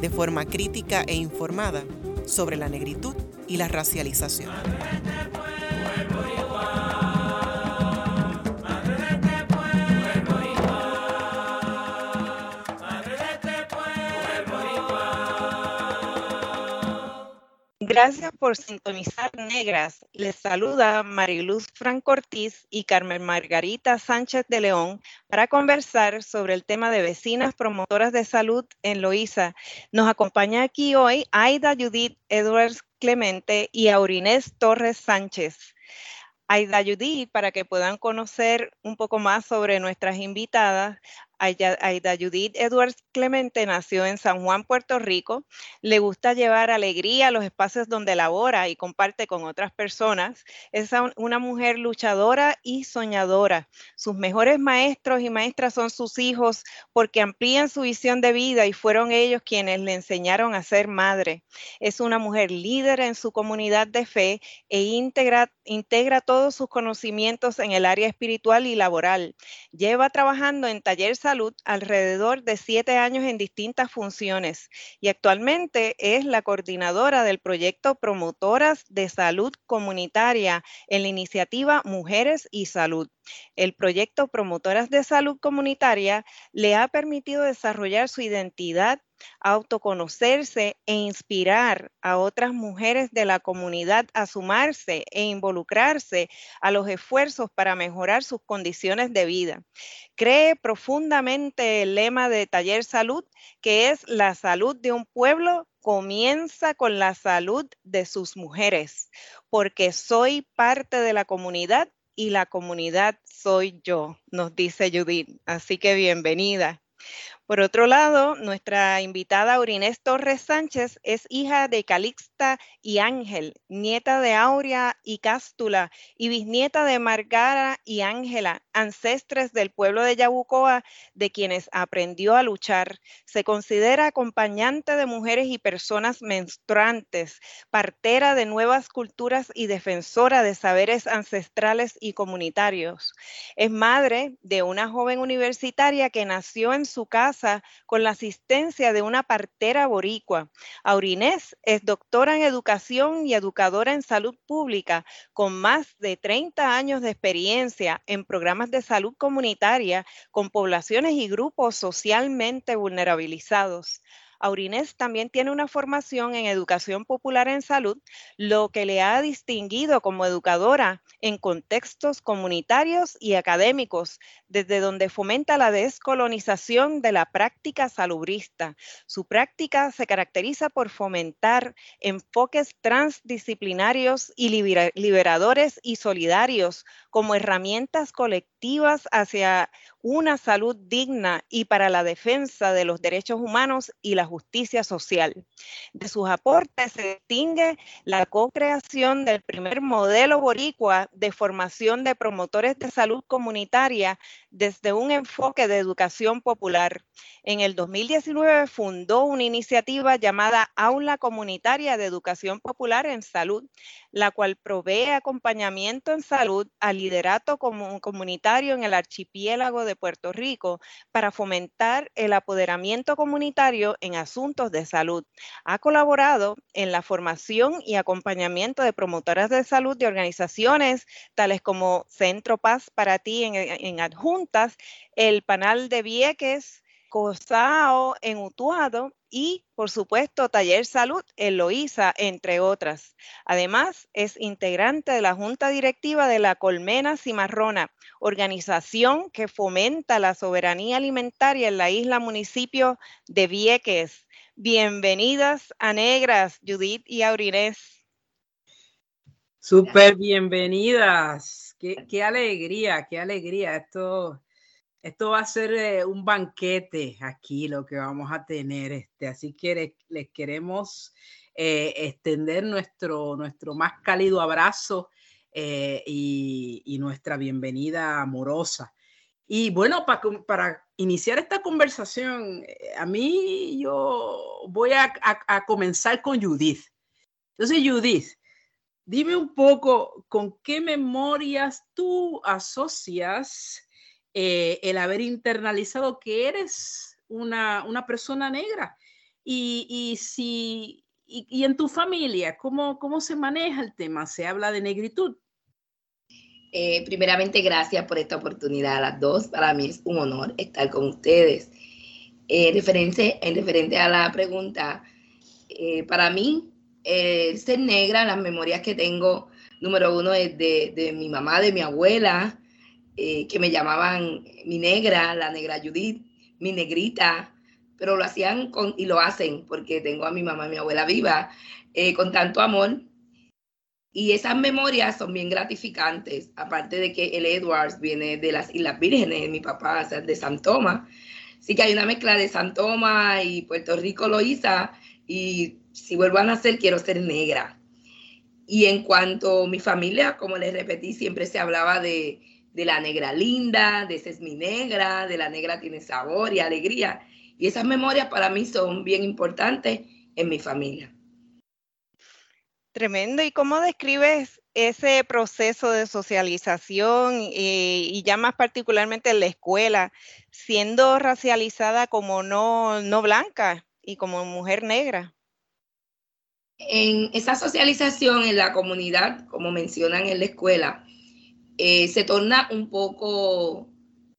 de forma crítica e informada sobre la negritud y la racialización. Gracias por sintonizar Negras. Les saluda Mariluz Franco Ortiz y Carmen Margarita Sánchez de León para conversar sobre el tema de vecinas promotoras de salud en Loíza. Nos acompaña aquí hoy Aida Judith Edwards Clemente y Aurinés Torres Sánchez. Aida Judith, para que puedan conocer un poco más sobre nuestras invitadas, Aida Judith Edwards Clemente nació en San Juan, Puerto Rico. Le gusta llevar alegría a los espacios donde labora y comparte con otras personas. Es una mujer luchadora y soñadora. Sus mejores maestros y maestras son sus hijos porque amplían su visión de vida y fueron ellos quienes le enseñaron a ser madre. Es una mujer líder en su comunidad de fe e integra, integra todos sus conocimientos en el área espiritual y laboral. Lleva trabajando en talleres Salud alrededor de siete años en distintas funciones y actualmente es la coordinadora del proyecto Promotoras de Salud Comunitaria en la iniciativa Mujeres y Salud. El proyecto Promotoras de Salud Comunitaria le ha permitido desarrollar su identidad autoconocerse e inspirar a otras mujeres de la comunidad a sumarse e involucrarse a los esfuerzos para mejorar sus condiciones de vida. Cree profundamente el lema de Taller Salud, que es la salud de un pueblo comienza con la salud de sus mujeres, porque soy parte de la comunidad y la comunidad soy yo, nos dice Judith. Así que bienvenida. Por otro lado, nuestra invitada Aurinés Torres Sánchez es hija de Calixta y Ángel, nieta de Aurea y Cástula y bisnieta de Margara y Ángela, ancestres del pueblo de Yabucoa, de quienes aprendió a luchar. Se considera acompañante de mujeres y personas menstruantes, partera de nuevas culturas y defensora de saberes ancestrales y comunitarios. Es madre de una joven universitaria que nació en su casa con la asistencia de una partera boricua. Aurinés es doctora en educación y educadora en salud pública con más de 30 años de experiencia en programas de salud comunitaria con poblaciones y grupos socialmente vulnerabilizados. Aurinés también tiene una formación en educación popular en salud, lo que le ha distinguido como educadora en contextos comunitarios y académicos, desde donde fomenta la descolonización de la práctica salubrista. Su práctica se caracteriza por fomentar enfoques transdisciplinarios y liberadores y solidarios como herramientas colectivas hacia una salud digna y para la defensa de los derechos humanos y la justicia social. De sus aportes se distingue la co-creación del primer modelo boricua de formación de promotores de salud comunitaria desde un enfoque de educación popular. En el 2019 fundó una iniciativa llamada Aula Comunitaria de Educación Popular en Salud, la cual provee acompañamiento en salud al liderato comunitario en el archipiélago de Puerto Rico para fomentar el apoderamiento comunitario en asuntos de salud. Ha colaborado en la formación y acompañamiento de promotoras de salud de organizaciones tales como Centro Paz para ti en, adjuntas, el Panal de Vieques, COSAO en Utuado y, por supuesto, Taller Salud en Loíza, entre otras. Además, es integrante de la Junta Directiva de la Colmena Cimarrona, organización que fomenta la soberanía alimentaria en la isla municipio de Vieques. Bienvenidas a Negras, Judith y Aurinés. Súper bienvenidas. Qué, qué, alegría, qué alegría. Esto esto va a ser eh, un banquete aquí, lo que vamos a tener. Este, así que les, queremos eh, extender nuestro, nuestro más cálido abrazo eh, y, nuestra bienvenida amorosa. Y bueno, para iniciar esta conversación, a mí yo voy a comenzar con Judith. Entonces, Judith, dime un poco con qué memorias tú asocias eh, el haber internalizado que eres una, persona negra. Y, si, y, en tu familia, ¿cómo, ¿cómo se maneja el tema? ¿Se habla de negritud? Eh, primeramente, gracias por esta oportunidad a las dos. Para mí es un honor estar con ustedes. Eh, referente, en referente a la pregunta, para mí, ser negra, las memorias que tengo, número uno es de, de mi mamá, de mi abuela, eh, que me llamaban mi negra, la negra Judith, mi negrita, pero lo hacían con, y lo hacen porque tengo a mi mamá y mi abuela viva eh, con tanto amor. Y esas memorias son bien gratificantes, aparte de que el Edwards viene de las Islas Vírgenes, mi papá es de San Tomás. Sí que hay una mezcla de San Tomás y Puerto Rico Loíza, y si vuelvo a nacer quiero ser negra. Y en cuanto a mi familia, como les repetí, siempre se hablaba de, de la negra linda, de esa es mi negra, de la negra tiene sabor y alegría. Y esas memorias para mí son bien importantes en mi familia. Tremendo. ¿Y cómo describes ese proceso de socialización eh, y ya más particularmente en la escuela, siendo racializada como no, no blanca y como mujer negra? En esa socialización en la comunidad, como mencionan en la escuela, eh, se torna un poco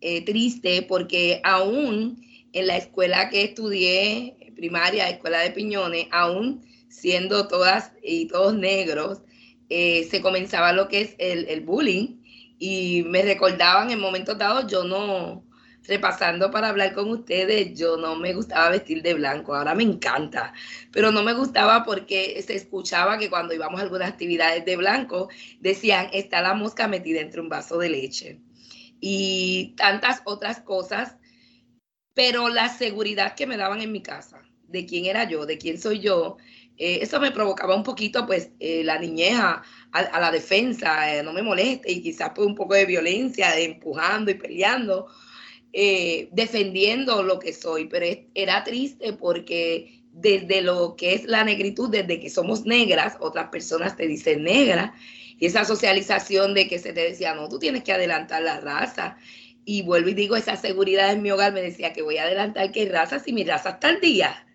eh, triste porque aún en la escuela que estudié, primaria, escuela de Piñones, aún siendo todas y todos negros, eh, se comenzaba lo que es el, el bullying. Y me recordaban en momentos dados, yo no, repasando para hablar con ustedes, yo no me gustaba vestir de blanco, ahora me encanta, pero no me gustaba porque se escuchaba que cuando íbamos a algunas actividades de blanco decían, está la mosca metida entre un vaso de leche y tantas otras cosas, pero la seguridad que me daban en mi casa, de quién era yo, de quién soy yo, eh, eso me provocaba un poquito, pues, eh, la niñeja a, la defensa, eh, no me moleste, y quizás pues un poco de violencia, empujando y peleando, eh, defendiendo lo que soy, pero era triste porque desde lo que es la negritud, desde que somos negras, otras personas te dicen negra, y esa socialización de que se te decía, no, tú tienes que adelantar la raza. Y vuelvo y digo, esa seguridad en mi hogar me decía que voy a adelantar qué raza si mi raza está al día.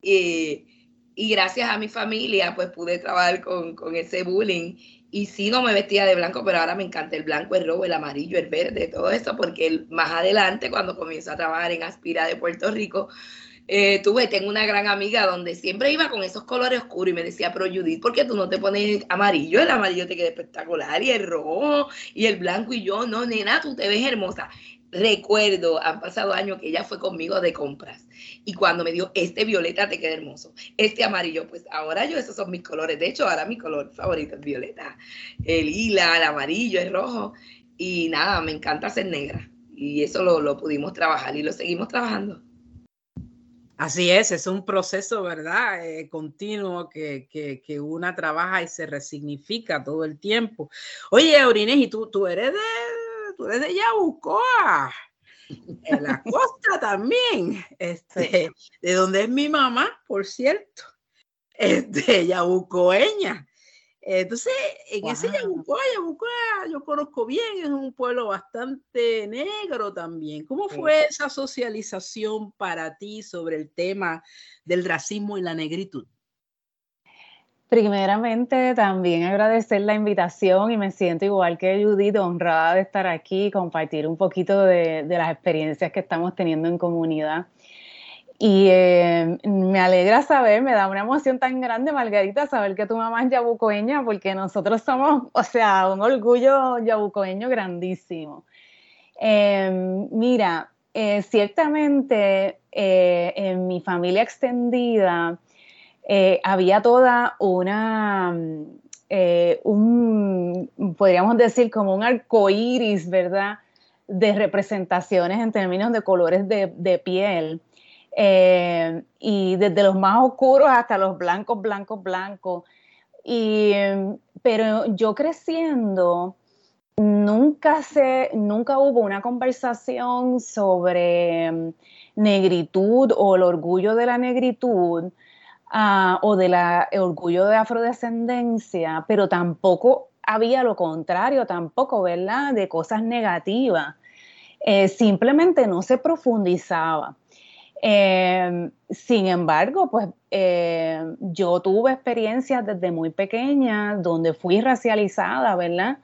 y gracias a mi familia, pues pude trabajar con ese bullying y sí, no me vestía de blanco, pero ahora me encanta el blanco, el rojo, el amarillo, el verde, todo eso, porque más adelante, cuando comienzo a trabajar en Aspira de Puerto Rico, eh, tuve, tengo una gran amiga donde siempre iba con esos colores oscuros y me decía, pero Judith, ¿por qué tú no te pones amarillo? El amarillo te queda espectacular y el rojo y el blanco y yo, no, nena, tú te ves hermosa recuerdo, han pasado años que ella fue conmigo de compras y cuando me dio este violeta te queda hermoso, este amarillo, pues ahora yo esos son mis colores, de hecho ahora mi color favorito es violeta, el lila, el amarillo, el rojo y nada, me encanta ser negra y eso lo, pudimos trabajar y lo seguimos trabajando. Así es, es un proceso, ¿verdad? Eh, continuo que, que, una trabaja y se resignifica todo el tiempo. Oye, Aurines, ¿y tú, tú eres de, tú eres de Yabucoa, en la costa también, este, de donde es mi mamá, por cierto, este, yabucoeña. Entonces, en ese Yabucoa, Yabucoa, yo conozco bien, es un pueblo bastante negro también. ¿Cómo fue esa socialización para ti sobre el tema del racismo y la negritud? Primeramente, también agradecer la invitación y me siento igual que Judith, honrada de estar aquí y compartir un poquito de, las experiencias que estamos teniendo en comunidad. Y eh, me alegra saber, me da una emoción tan grande, Margarita, saber que tu mamá es yabucoeña, porque nosotros somos, o sea, un orgullo yabucoeño grandísimo. Em, mira, eh, ciertamente eh, en mi familia extendida, eh, había toda una, eh, un, podríamos decir como un arco iris, ¿verdad? de representaciones en términos de colores de, piel. Eh, y desde los más oscuros hasta los blancos, blancos, blancos. Y, pero yo creciendo, nunca, se, nunca hubo una conversación sobre mm, negritud o el orgullo de la negritud ah, o del orgullo de afrodescendencia, pero tampoco había lo contrario, tampoco, ¿verdad?, de cosas negativas. Eh, simplemente no se profundizaba. Em, sin embargo, pues eh, yo tuve experiencias desde muy pequeña donde fui racializada, ¿verdad?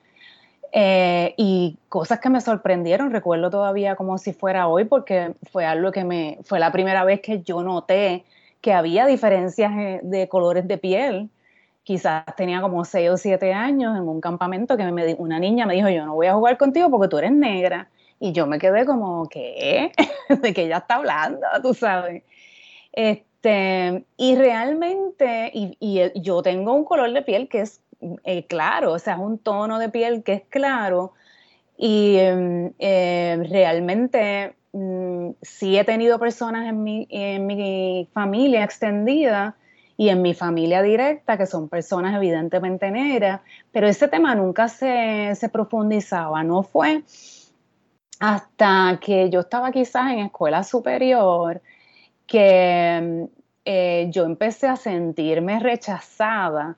Eh, y cosas que me sorprendieron, recuerdo todavía como si fuera hoy, porque fue algo que me, fue la primera vez que yo noté que había diferencias eh, de colores de piel. Quizás tenía como 6 o 7 años en un campamento que una niña me dijo, yo no voy a jugar contigo porque tú eres negra. Y yo me quedé como, ¿qué? ¿De que ella está hablando? Tú sabes. Este, y realmente, y, y yo tengo un color de piel que es eh, claro, o sea, es un tono de piel que es claro y em, realmente mm, sí he tenido personas en mi, en mi familia extendida y en mi familia directa, que son personas evidentemente negras, pero ese tema nunca se, se, profundizaba, no fue hasta que yo estaba quizás en escuela superior que em, eh, yo empecé a sentirme rechazada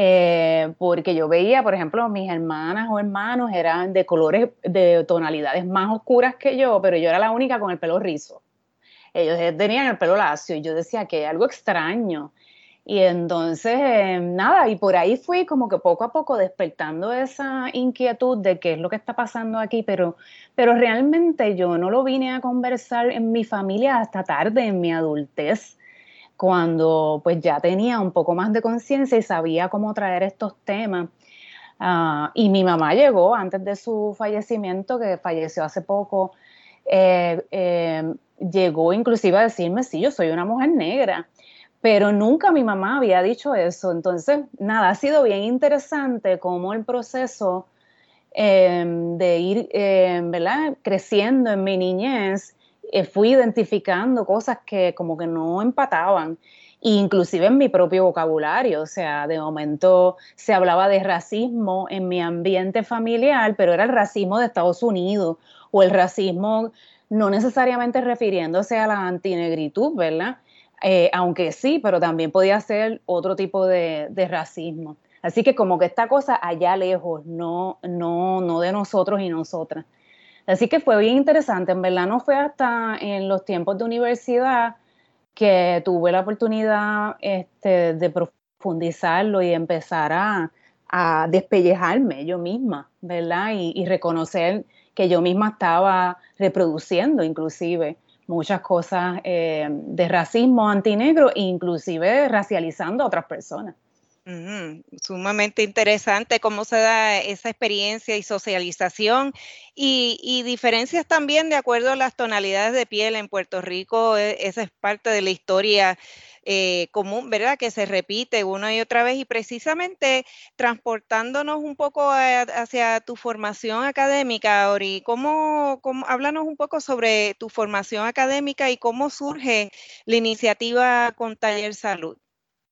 eh, porque yo veía, por ejemplo, mis hermanas o hermanos eran de colores, de tonalidades más oscuras que yo, pero yo era la única con el pelo rizo. Ellos tenían el pelo lacio y yo decía que algo extraño. Y entonces, eh, nada, y por ahí fui como que poco a poco despertando esa inquietud de qué es lo que está pasando aquí, pero, pero realmente yo no lo vine a conversar en mi familia hasta tarde, en mi adultez cuando pues ya tenía un poco más de conciencia y sabía cómo traer estos temas. Ah, y mi mamá llegó antes de su fallecimiento, que falleció hace poco, eh, eh, llegó inclusive a decirme, sí, yo soy una mujer negra, pero nunca mi mamá había dicho eso. Entonces, nada, ha sido bien interesante cómo el proceso em, de ir em, ¿verdad? creciendo en mi niñez eh, fui identificando cosas que como que no empataban, inclusive en mi propio vocabulario, o sea, de momento se hablaba de racismo en mi ambiente familiar, pero era el racismo de Estados Unidos o el racismo no necesariamente refiriéndose a la antinegritud, ¿verdad? Eh, aunque sí, pero también podía ser otro tipo de, de, racismo. Así que como que esta cosa allá lejos, no, no, no de nosotros y nosotras. Así que fue bien interesante. En verdad no fue hasta en los tiempos de universidad que tuve la oportunidad este, de profundizarlo y empezar a, despellejarme yo misma, ¿verdad? Y, reconocer que yo misma estaba reproduciendo inclusive muchas cosas eh, de racismo antinegro, inclusive racializando a otras personas sumamente interesante cómo se da esa experiencia y socialización y, diferencias también de acuerdo a las tonalidades de piel en Puerto Rico. E, esa es parte de la historia eh, común, ¿verdad? Que se repite una y otra vez y precisamente transportándonos un poco hacia tu formación académica, Ori, ¿cómo, ¿cómo, háblanos un poco sobre tu formación académica y cómo surge la iniciativa con Taller Salud?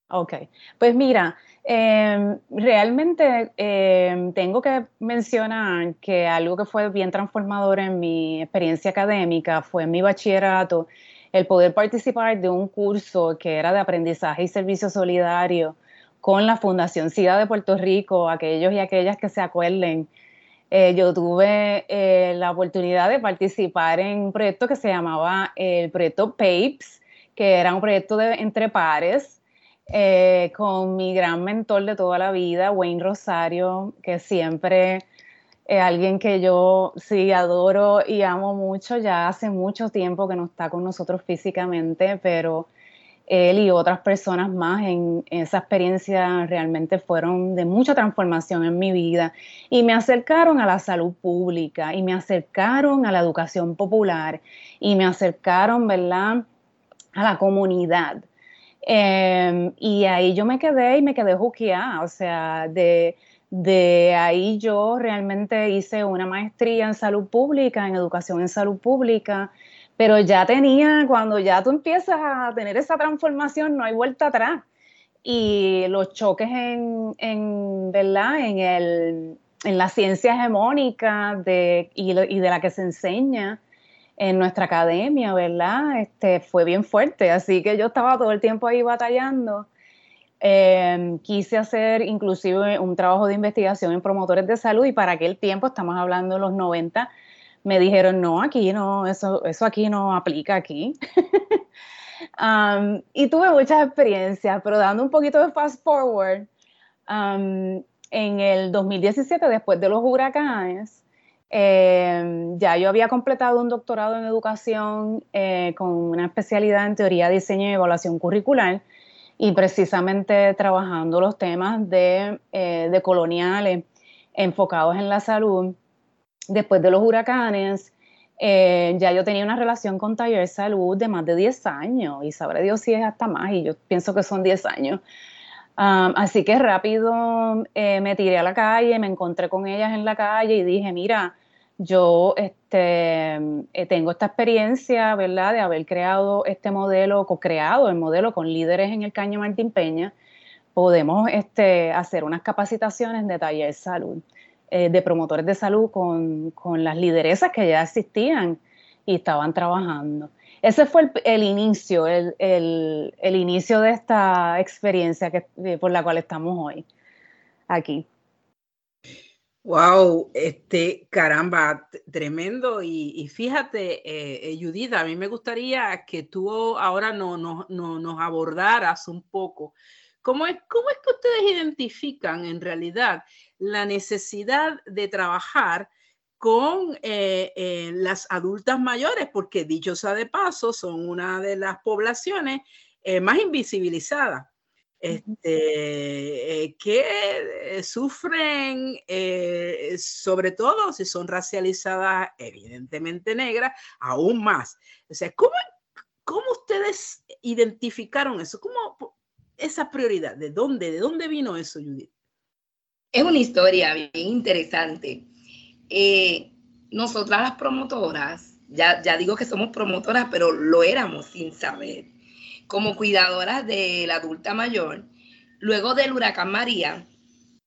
Ok, pues mira, em, realmente em, tengo que mencionar que algo que fue bien transformador en mi experiencia académica fue en mi bachillerato el poder participar de un curso que era de aprendizaje y servicio solidario con la Fundación SIDA de Puerto Rico, aquellos y aquellas que se acuerden. Eh, yo tuve eh, la oportunidad de participar en un proyecto que se llamaba el proyecto PAPES, que era un proyecto de entre pares eh, con mi gran mentor de toda la vida, Wayne Rosario, que siempre es alguien que yo sí adoro y amo mucho, ya hace mucho tiempo que no está con nosotros físicamente, pero él y otras personas más en, esa experiencia realmente fueron de mucha transformación en mi vida. Y me acercaron a la salud pública y me acercaron a la educación popular y me acercaron, ¿verdad?, a la comunidad Em, y ahí yo me quedé y me quedé juqueada, o sea, de, De ahí yo realmente hice una maestría en salud pública, en educación en salud pública, pero ya tenía, cuando ya tú empiezas a tener esa transformación, no hay vuelta atrás. Y los choques en, en ¿verdad? En, el, en la ciencia hegemónica de, y, y, de la que se enseña en nuestra academia, ¿verdad? Este, fue bien fuerte, así que yo estaba todo el tiempo ahí batallando. Eh, quise hacer inclusive un trabajo de investigación en promotores de salud y para aquel tiempo, estamos hablando de los 90, me dijeron, no, aquí no, eso, eso aquí no aplica aquí. Um, y tuve muchas experiencias, pero dando un poquito de fast forward, um, en el 2017, después de los huracanes, eh, ya yo había completado un doctorado en educación eh, con una especialidad en teoría, diseño y evaluación curricular y precisamente trabajando los temas de, eh, de coloniales enfocados en la salud después de los huracanes, eh, ya yo tenía una relación con Taller Salud de más de 10 años y sabrá Dios si es hasta más y yo pienso que son 10 años. Así que rápido eh, me tiré a la calle, me encontré con ellas en la calle y dije, mira, yo este, eh, tengo esta experiencia, ¿verdad?, de haber creado este modelo, co-creado el modelo con líderes en el Caño Martín Peña. Podemos este, hacer unas capacitaciones de taller salud. Eh, de promotores de salud con, las lideresas que ya existían y estaban trabajando. Ese fue el, inicio, el, inicio de esta experiencia que, eh, por la cual estamos hoy aquí. Wow, este, caramba, tremendo. Y, fíjate, eh, Judith, a mí me gustaría que tú ahora no, nos abordaras un poco. ¿Cómo es, ¿Cómo es que ustedes identifican en realidad la necesidad de trabajar con eh, eh, las adultas mayores, porque dicho sea de paso, son una de las poblaciones eh, más invisibilizadas. Este, que sufren, sobre todo si son racializadas, evidentemente negras, aún más. O sea, ¿cómo, cómo ustedes identificaron eso? ¿Cómo esa prioridad? ¿De dónde, de dónde vino eso, Judith? Es una historia bien interesante. Eh, nosotras las promotoras, ya, ya digo que somos promotoras, pero lo éramos sin saber, como cuidadoras de la adulta mayor, luego del huracán María,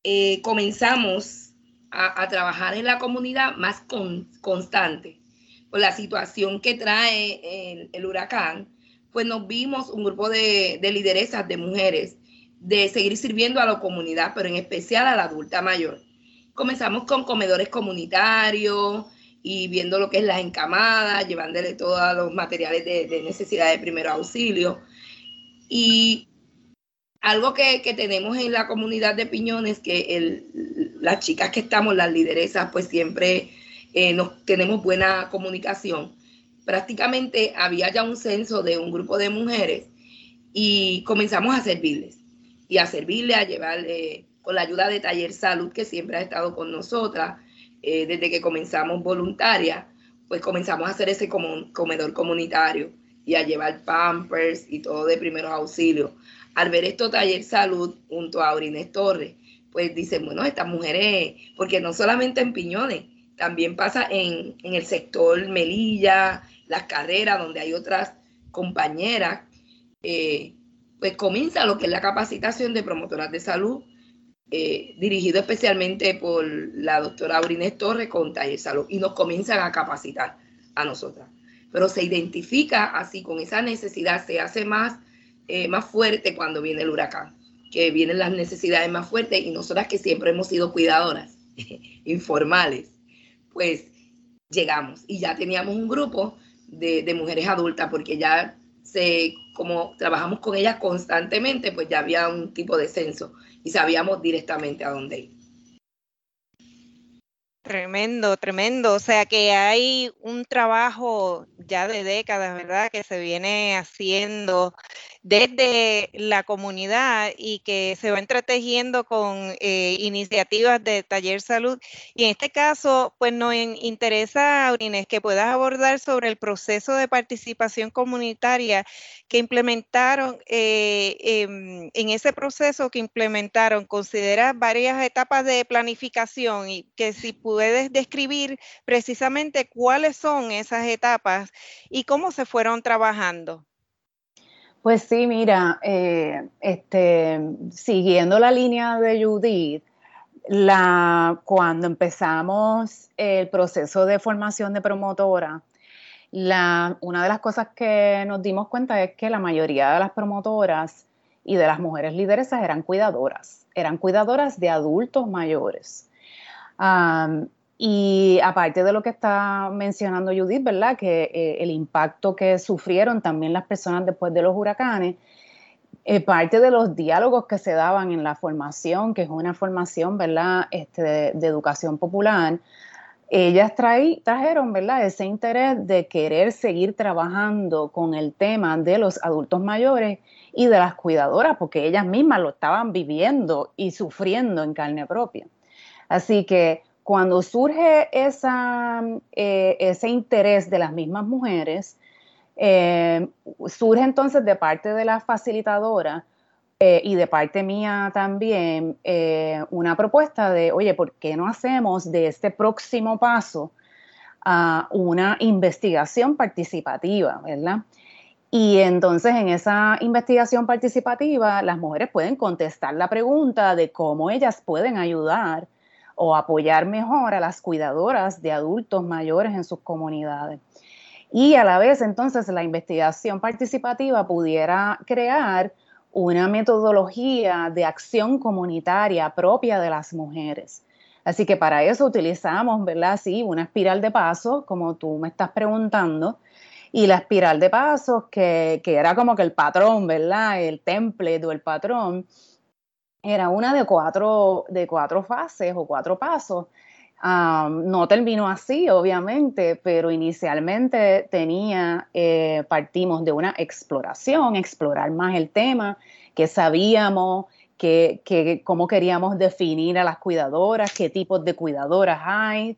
eh, comenzamos a, trabajar en la comunidad más constante. Por la situación que trae el, huracán, pues nos vimos un grupo de, de lideresas de mujeres de seguir sirviendo a la comunidad, pero en especial a la adulta mayor. Comenzamos con comedores comunitarios y viendo lo que es las encamadas, llevándole todos los materiales de, necesidad de primer auxilio. Y algo que, tenemos en la comunidad de Piñones, que las chicas que estamos, las lideresas, pues siempre eh, nos, tenemos buena comunicación. Prácticamente había ya un censo de un grupo de mujeres y comenzamos a servirles y a servirle, a llevarle con la ayuda de Taller Salud, que siempre ha estado con nosotras eh, desde que comenzamos voluntaria, pues comenzamos a hacer ese comedor comunitario y a llevar pampers y todo de primeros auxilios. Al ver esto Taller Salud junto a Aurines Torres, pues dicen, bueno, estas mujeres, porque no solamente en Piñones, también pasa en, en el sector Melilla, las carreras, donde hay otras compañeras eh, pues comienza lo que es la capacitación de promotoras de salud, eh, dirigido especialmente por la doctora Aurines Torres con Taller Salud, y nos comienzan a capacitar a nosotras. Pero se identifica así con esa necesidad, se hace más, eh, más fuerte cuando viene el huracán, que vienen las necesidades más fuertes y nosotras que siempre hemos sido cuidadoras, informales, pues llegamos y ya teníamos un grupo de, de mujeres adultas porque ya como trabajamos con ellas constantemente, pues ya había un tipo de censo y sabíamos directamente a dónde ir. Tremendo, tremendo. O sea que hay un trabajo ya de décadas, ¿verdad? Que se viene haciendo desde la comunidad y que se va entretejiendo con eh, iniciativas de taller salud. Y en este caso, pues nos interesa, Aurines, que puedas abordar sobre el proceso de participación comunitaria que implementaron, eh, em, en ese proceso que implementaron, considera varias etapas de planificación y que si puedes describir precisamente cuáles son esas etapas y cómo se fueron trabajando. Pues sí, mira, eh, este, siguiendo la línea de Judith, la, cuando empezamos el proceso de formación de promotora, la, una de las cosas que nos dimos cuenta es que la mayoría de las promotoras y de las mujeres lideresas eran cuidadoras, eran cuidadoras de adultos mayores. Y aparte de lo que está mencionando Judith, ¿verdad? Que eh, el impacto que sufrieron también las personas después de los huracanes, eh, parte de los diálogos que se daban en la formación, que es una formación, ¿verdad? Este, de, educación popular, ellas trajeron, ¿verdad? Ese interés de querer seguir trabajando con el tema de los adultos mayores y de las cuidadoras, porque ellas mismas lo estaban viviendo y sufriendo en carne propia. Así que cuando surge eh, ese interés de las mismas mujeres, eh, surge entonces de parte de la facilitadora eh, y de parte mía también una propuesta de, oye, ¿por qué no hacemos de este próximo paso a una investigación participativa, ¿verdad? Y entonces en esa investigación participativa las mujeres pueden contestar la pregunta de cómo ellas pueden ayudar o apoyar mejor a las cuidadoras de adultos mayores en sus comunidades. Y a la vez, entonces, la investigación participativa pudiera crear una metodología de acción comunitaria propia de las mujeres. Así que para eso utilizamos, ¿verdad? Sí, una espiral de pasos, como tú me estás preguntando, y la espiral de pasos, que, que era como que el patrón, ¿verdad? El template o el patrón, era una de cuatro, de cuatro fases o cuatro pasos. no terminó así, obviamente, pero inicialmente tenía, eh, partimos de una exploración, explorar más el tema, que sabíamos, que, cómo queríamos definir a las cuidadoras, qué tipos de cuidadoras hay,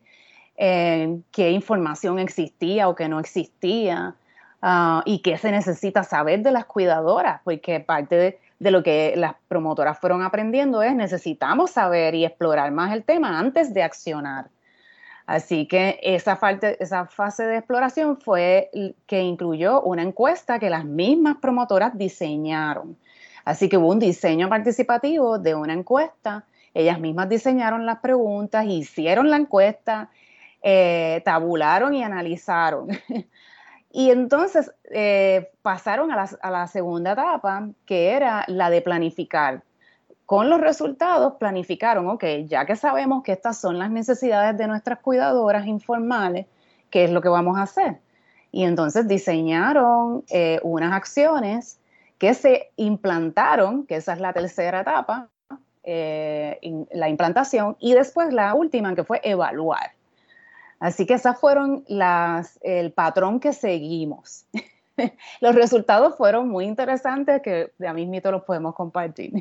eh, qué información existía o qué no existía, ah, y qué se necesita saber de las cuidadoras, porque parte de de lo que las promotoras fueron aprendiendo es necesitamos saber y explorar más el tema antes de accionar. Así que esa, esa fase de exploración fue que incluyó una encuesta que las mismas promotoras diseñaron. Así que hubo un diseño participativo de una encuesta. Ellas mismas diseñaron las preguntas, hicieron la encuesta, eh, tabularon y analizaron. Y entonces eh, pasaron a la, segunda etapa, que era la de planificar. Con los resultados planificaron, ok, ya que sabemos que estas son las necesidades de nuestras cuidadoras informales, ¿qué es lo que vamos a hacer? Y entonces diseñaron eh, unas acciones que se implantaron, que esa es la tercera etapa, eh, la implantación, y después la última, que fue evaluar. Así que esas fueron las, el patrón que seguimos. los resultados fueron muy interesantes que a mí mismo los podemos compartir.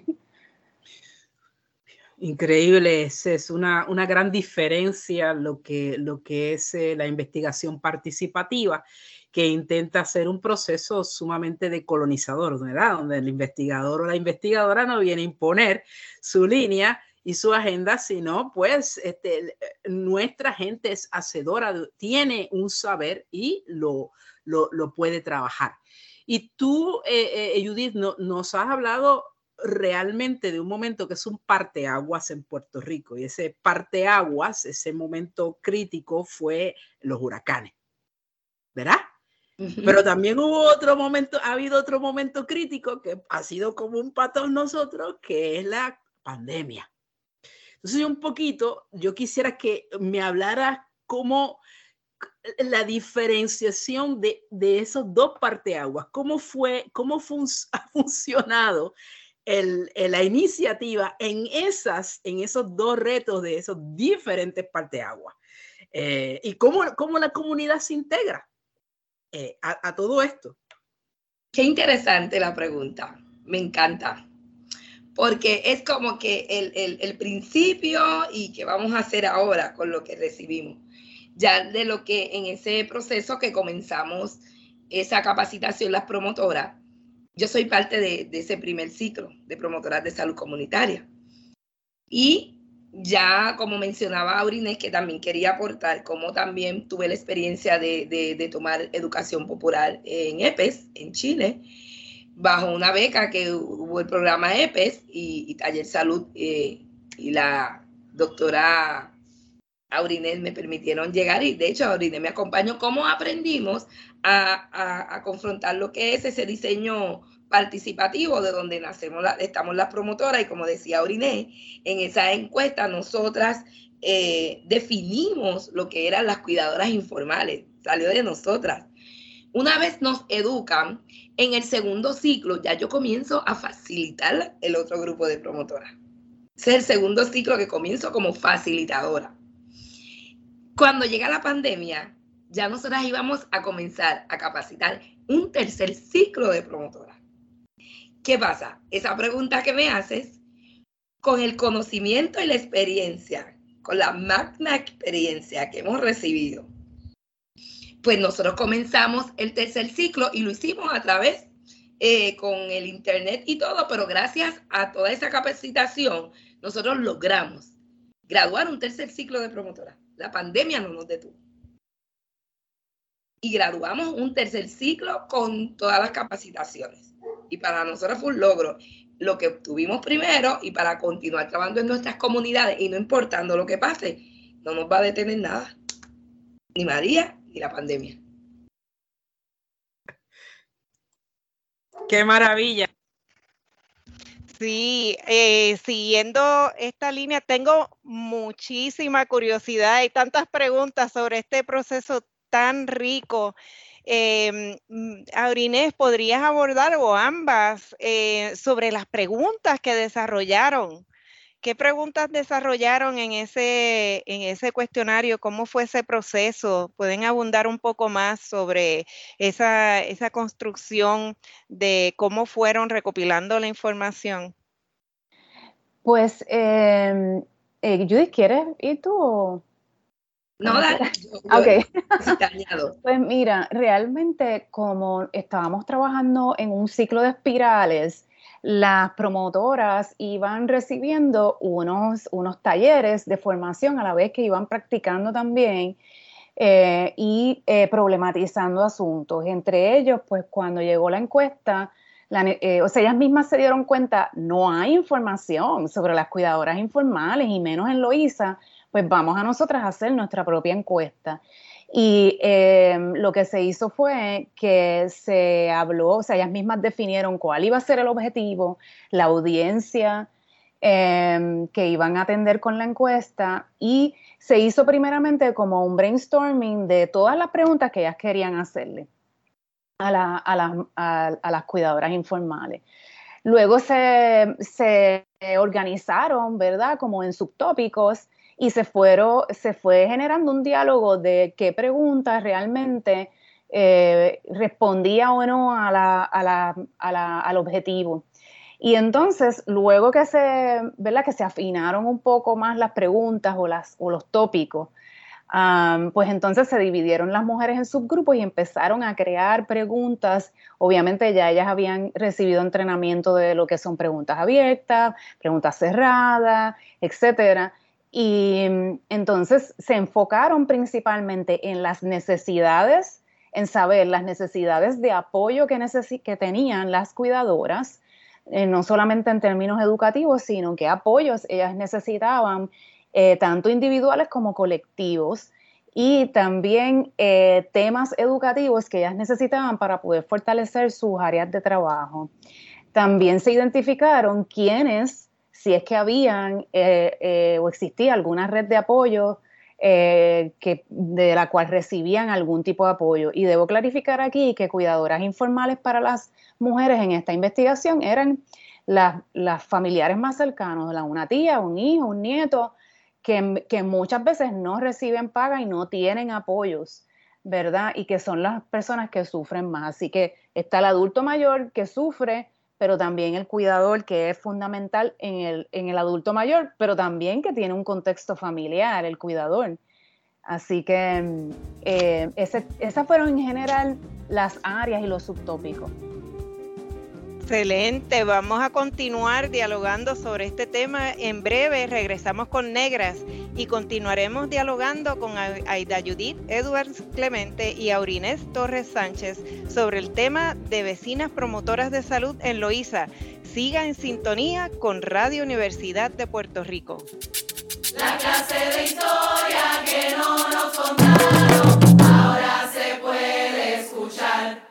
Increíble, es una, una, gran diferencia lo que, lo que es eh, la investigación participativa, que intenta hacer un proceso sumamente decolonizador, ¿verdad? Donde el investigador o la investigadora no viene a imponer su línea, y su agenda, sino pues este, nuestra gente es hacedora, tiene un saber y lo, lo, puede trabajar. Y tú, eh, eh, Judith, nos has hablado realmente de un momento que es un parteaguas en Puerto Rico y ese parteaguas, ese momento crítico fue los huracanes, ¿verdad? Pero también hubo otro momento, ha habido otro momento crítico que ha sido como un patrón nosotros, que es la pandemia. Entonces, un poquito, yo quisiera que me hablara cómo la diferenciación de, esos dos parteaguas, cómo fue, cómo ha funcionado la iniciativa en, esas, en esos dos retos de esos diferentes parteaguas. Eh, y cómo, cómo la comunidad se integra eh, a, todo esto. Qué interesante la pregunta, me encanta, porque es como que el, principio y qué vamos a hacer ahora con lo que recibimos, ya de lo que en ese proceso que comenzamos esa capacitación las promotoras, yo soy parte de, de ese primer ciclo de promotoras de salud comunitaria. Y ya como mencionaba Aurines, que también quería aportar, como también tuve la experiencia de, tomar educación popular en EPES, en Chile, bajo una beca que hubo el programa EPES y, Taller Salud eh, y la doctora Aurines me permitieron llegar y de hecho Aurines me acompañó. Cómo aprendimos a, a confrontar lo que es ese diseño participativo de donde nacemos, estamos las promotoras y como decía Oriné, en esa encuesta nosotras eh, definimos lo que eran las cuidadoras informales, salió de nosotras. Una vez nos educan, en el segundo ciclo ya yo comienzo a facilitar el otro grupo de promotoras. es el segundo ciclo que comienzo como facilitadora. Cuando llega la pandemia, ya nosotras íbamos a comenzar a capacitar un tercer ciclo de promotoras. ¿Qué pasa? Esa pregunta que me haces, con el conocimiento y la experiencia, con la magna experiencia que hemos recibido, pues nosotros comenzamos el tercer ciclo y lo hicimos a través eh, con el internet y todo, pero gracias a toda esa capacitación, nosotros logramos graduar un tercer ciclo de promotora. La pandemia no nos detuvo. Y graduamos un tercer ciclo con todas las capacitaciones y para nosotros fue un logro lo que obtuvimos primero y para continuar trabajando en nuestras comunidades y no importando lo que pase, no nos va a detener nada, ni María ni la pandemia. Qué maravilla. Sí, eh, siguiendo esta línea, tengo muchísima curiosidad y tantas preguntas sobre este proceso tan rico eh, Aurinés, ¿podrías abordar o ambas eh, sobre las preguntas que desarrollaron? ¿Qué preguntas desarrollaron en ese, en ese cuestionario? ¿Cómo fue ese proceso? ¿Pueden abundar un poco más sobre esa, esa construcción de cómo fueron recopilando la información? Pues, em, eh, Judith, ¿quieres ir tú? No, dale. pues mira, realmente como estábamos trabajando en un ciclo de espirales, las promotoras iban recibiendo unos, unos talleres de formación a la vez que iban practicando también eh, y eh, problematizando asuntos. Entre ellos, pues cuando llegó la encuesta, eh, o sea, ellas mismas se dieron cuenta, no hay información sobre las cuidadoras informales y menos en Loíza pues vamos a nosotras a hacer nuestra propia encuesta. Y em, lo que se hizo fue que se habló, o sea, ellas mismas definieron cuál iba a ser el objetivo, la audiencia em, que iban a atender con la encuesta y se hizo primeramente como un brainstorming de todas las preguntas que ellas querían hacerle a, a las cuidadoras informales. Luego se, se, organizaron, ¿verdad? Como en subtópicos y se, fueron, se fue generando un diálogo de qué preguntas realmente eh, respondía o no a la, a la, al objetivo. Y entonces, luego que se, ¿verdad? que se afinaron un poco más las preguntas o, las, o los tópicos, pues entonces se dividieron las mujeres en subgrupos y empezaron a crear preguntas. Obviamente ya ellas habían recibido entrenamiento de lo que son preguntas abiertas, preguntas cerradas, etcétera. Y mm, entonces se enfocaron principalmente en las necesidades, en saber las necesidades de apoyo que, que tenían las cuidadoras, eh, no solamente en términos educativos, sino qué apoyos ellas necesitaban, eh, tanto individuales como colectivos, y también eh, temas educativos que ellas necesitaban para poder fortalecer sus áreas de trabajo. También se identificaron quiénes si es que habían eh, eh, o existía alguna red de apoyo eh, que, de la cual recibían algún tipo de apoyo. Y debo clarificar aquí que cuidadoras informales para las mujeres en esta investigación eran las, familiares más cercanos, una tía, un hijo, un nieto, que, que, muchas veces no reciben paga y no tienen apoyos ¿verdad? Y que son las personas que sufren más. Así que está el adulto mayor que sufre, pero también el cuidador que es fundamental en el, en el adulto mayor, pero también que tiene un contexto familiar, el cuidador. Así que eh, esas fueron en general las áreas y los subtópicos. Excelente, vamos a continuar dialogando sobre este tema. En breve regresamos con Negras y continuaremos dialogando con Aida Judith Edwards Clemente y Aurinés Torres Sánchez sobre el tema de vecinas promotoras de salud en Loíza. Siga en sintonía con Radio Universidad de Puerto Rico. La clase de historia que no nos contaron, ahora se puede escuchar.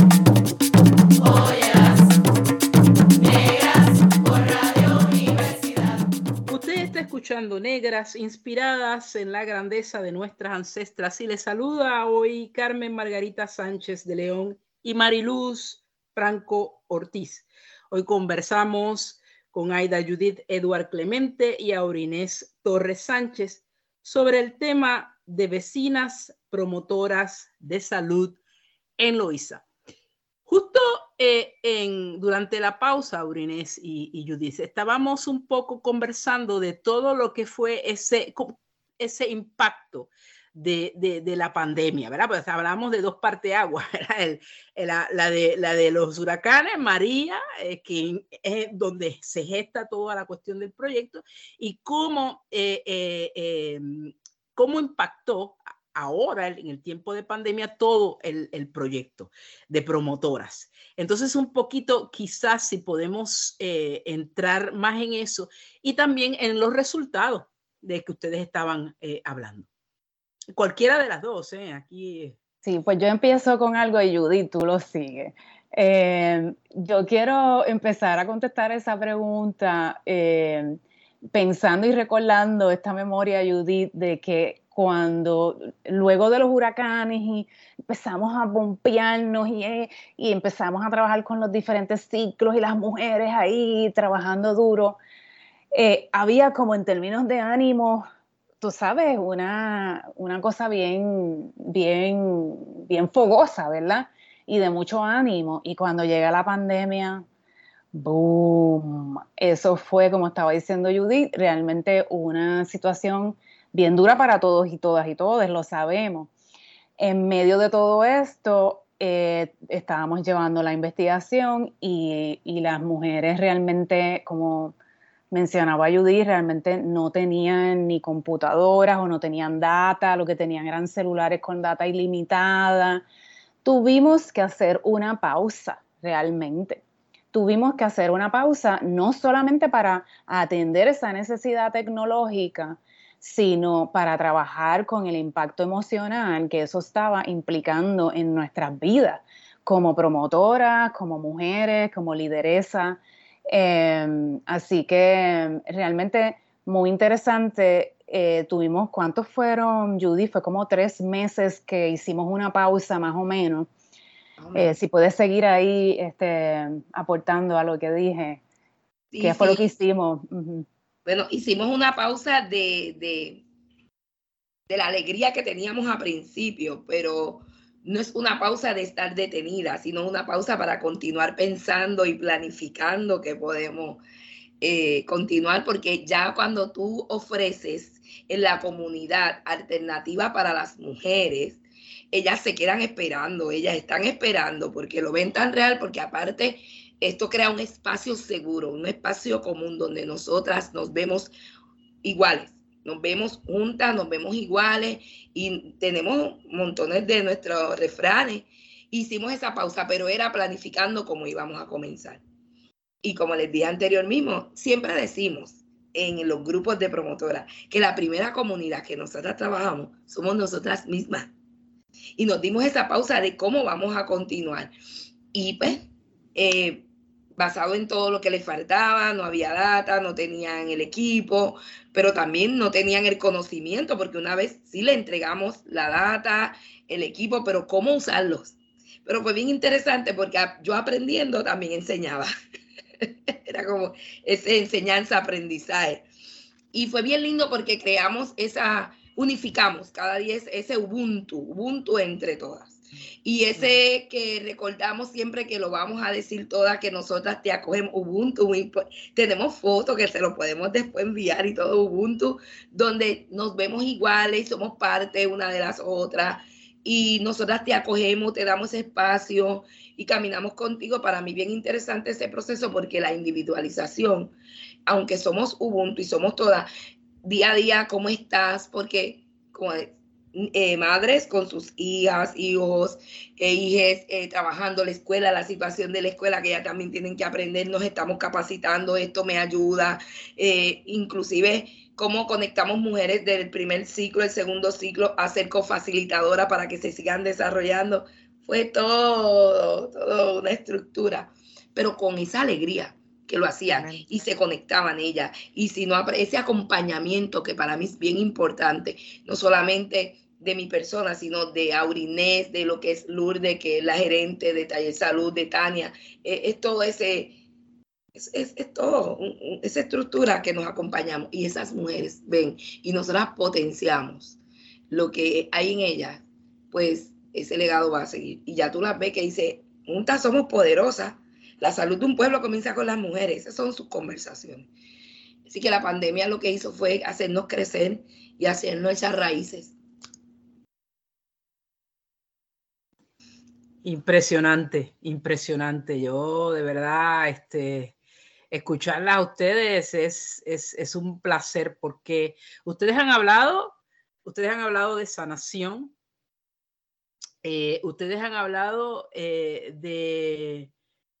Escuchando Negras, inspiradas en la grandeza de nuestras ancestras. Y les saluda hoy Carmen Margarita Sánchez de León y Mariluz Franco Ortiz. Hoy conversamos con Aida Judith Eduard Clemente y Aurinés Torres Sánchez sobre el tema de vecinas promotoras de salud en Loíza. Eh, en, durante la pausa, Urinés y, y, Judith, estábamos un poco conversando de todo lo que fue ese, ese impacto de, de, la pandemia, ¿verdad? Pues hablamos de dos partes agua, la, la, de, la de los huracanes, María, eh, que es donde se gesta toda la cuestión del proyecto, y cómo, eh, em, cómo impactó ahora, en el tiempo de pandemia, todo el, proyecto de promotoras. Entonces, un poquito, quizás si podemos eh, entrar más en eso y también en los resultados de que ustedes estaban eh, hablando. Cualquiera de las dos, ¿eh? Aquí. Sí, pues yo empiezo con algo y Judy, tú lo sigues. yo quiero empezar a contestar esa pregunta pensando y recordando esta memoria, Judith, de que cuando luego de los huracanes y empezamos a bompearnos y, y, empezamos a trabajar con los diferentes ciclos y las mujeres ahí trabajando duro, eh, había como en términos de ánimo, tú sabes, una, una cosa bien, bien, bien fogosa, ¿verdad? Y de mucho ánimo. Y cuando llega la pandemia, ¡boom! Eso fue, como estaba diciendo Judith, realmente una situación bien dura para todos y todas y todos, lo sabemos. En medio de todo esto, eh, estábamos llevando la investigación y, las mujeres realmente, como mencionaba Judy, realmente no tenían ni computadoras o no tenían data, lo que tenían eran celulares con data ilimitada. Tuvimos que hacer una pausa realmente. Tuvimos que hacer una pausa no solamente para atender esa necesidad tecnológica, sino para trabajar con el impacto emocional que eso estaba implicando en nuestras vidas como promotoras, como mujeres, como lideresa. Em, así que realmente muy interesante. Eh, tuvimos, ¿cuántos fueron, Judy? Fue como tres meses que hicimos una pausa más o menos. Eh, si puedes seguir ahí este, aportando a lo que dije, ¿qué fue lo que hicimos? Bueno, hicimos una pausa de, de, de la alegría que teníamos a principio, pero no es una pausa de estar detenida, sino una pausa para continuar pensando y planificando que podemos eh, continuar, porque ya cuando tú ofreces en la comunidad alternativa para las mujeres, ellas se quedan esperando, ellas están esperando porque lo ven tan real, porque aparte esto crea un espacio seguro, un espacio común donde nosotras nos vemos iguales, nos vemos juntas, nos vemos iguales y tenemos montones de nuestros refranes. Hicimos esa pausa, pero era planificando cómo íbamos a comenzar. Y como les dije anterior mismo, siempre decimos en los grupos de promotoras que la primera comunidad que nosotras trabajamos somos nosotras mismas. Y nos dimos esa pausa de cómo vamos a continuar. Y pues, eh, basado en todo lo que les faltaba, no había data, no tenían el equipo, pero también no tenían el conocimiento, porque una vez sí le entregamos la data, el equipo, pero cómo usarlos. Pero fue bien interesante porque yo aprendiendo también enseñaba. Era como esa enseñanza-aprendizaje. Y fue bien lindo porque creamos esa, unificamos cada día ese Ubuntu, Ubuntu entre todas. Y ese que recordamos siempre que lo vamos a decir todas, que nosotras te acogemos Ubuntu, tenemos fotos que se lo podemos después enviar y todo Ubuntu, donde nos vemos iguales, somos parte una de las otras y nosotras te acogemos, te damos espacio y caminamos contigo. Para mí bien interesante ese proceso porque la individualización, aunque somos Ubuntu y somos todas, día a día, ¿cómo estás? Porque como eh, madres con sus hijas, hijos, e hijes, eh, trabajando la escuela, la situación de la escuela que ya también tienen que aprender, nos estamos capacitando, esto me ayuda, eh, inclusive cómo conectamos mujeres del primer ciclo, el segundo ciclo, a ser cofacilitadora para que se sigan desarrollando. Fue todo, todo una estructura, pero con esa alegría que lo hacían y se conectaban ellas. Y si no, ese acompañamiento que para mí es bien importante, no solamente de mi persona, sino de Aurinés, de lo que es Lourdes, que es la gerente de Taller Salud, de Tania, eh, es, todo ese, es, es, todo, esa estructura que nos acompañamos. Y esas mujeres ven y nosotras potenciamos lo que hay en ellas, pues ese legado va a seguir. Y ya tú las ves que dice, juntas somos poderosas, la salud de un pueblo comienza con las mujeres, esas son sus conversaciones. Así que la pandemia lo que hizo fue hacernos crecer y hacernos esas raíces Impresionante, impresionante. Yo de verdad, este, a ustedes es, es, un placer porque ustedes han hablado, ustedes han hablado de sanación, eh, ustedes han hablado eh, de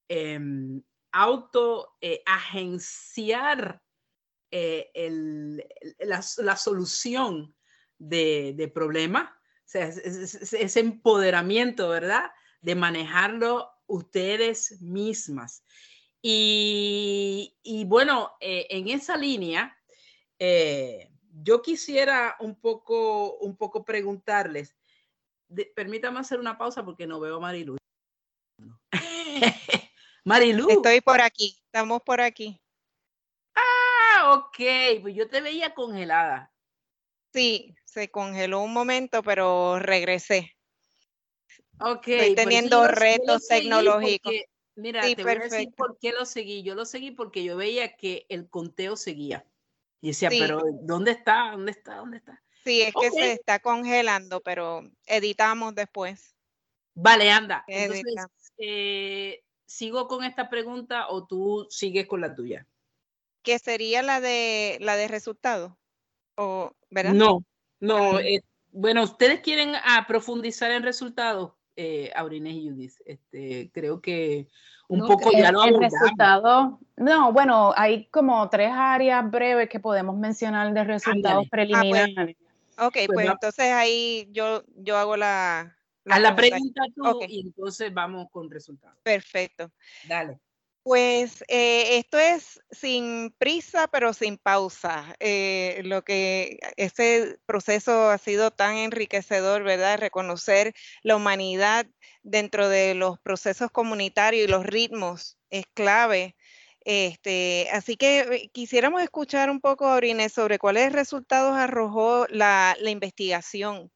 em, auto eh, agenciar la, solución de, de problemas, o sea, empoderamiento, ¿verdad? De manejarlo ustedes mismas. Y, bueno, eh, en esa línea, eh, yo quisiera un poco, un poco preguntarles, permítame hacer una pausa porque no veo a Marilu. Marilu. Estoy por aquí, estamos por aquí. Ah, ok, pues yo te veía congelada. Sí, se congeló un momento, pero regresé. Ok. Estoy teniendo retos tecnológicos. mira, te voy a decir por qué lo seguí. Yo lo seguí porque yo veía que el conteo seguía. Y decía, pero ¿dónde está? ¿Dónde está? ¿Dónde está? Sí, es que se está congelando, pero editamos después. Vale, anda. Entonces, eh, ¿sigo con esta pregunta o tú sigues con la tuya? ¿Qué sería la de la de resultado? ¿O, ¿verdad? No, no. Eh, bueno, ¿ustedes quieren ah, profundizar en resultados? Eh, Aurines y Judith. Este, creo que un poco ya lo el resultado, no, bueno, hay como tres áreas breves que podemos mencionar de resultados ah, pues, preliminares. ok, pues, pues entonces ahí yo, yo hago la... La, la pregunta tú y entonces vamos con resultados. Perfecto. Dale. Pues eh, esto es sin prisa, pero sin pausa. Eh, lo que ese proceso ha sido tan enriquecedor, ¿verdad? Reconocer la humanidad dentro de los procesos comunitarios y los ritmos es clave. Este, así que quisiéramos escuchar un poco, Aurine, sobre cuáles resultados arrojó la investigación.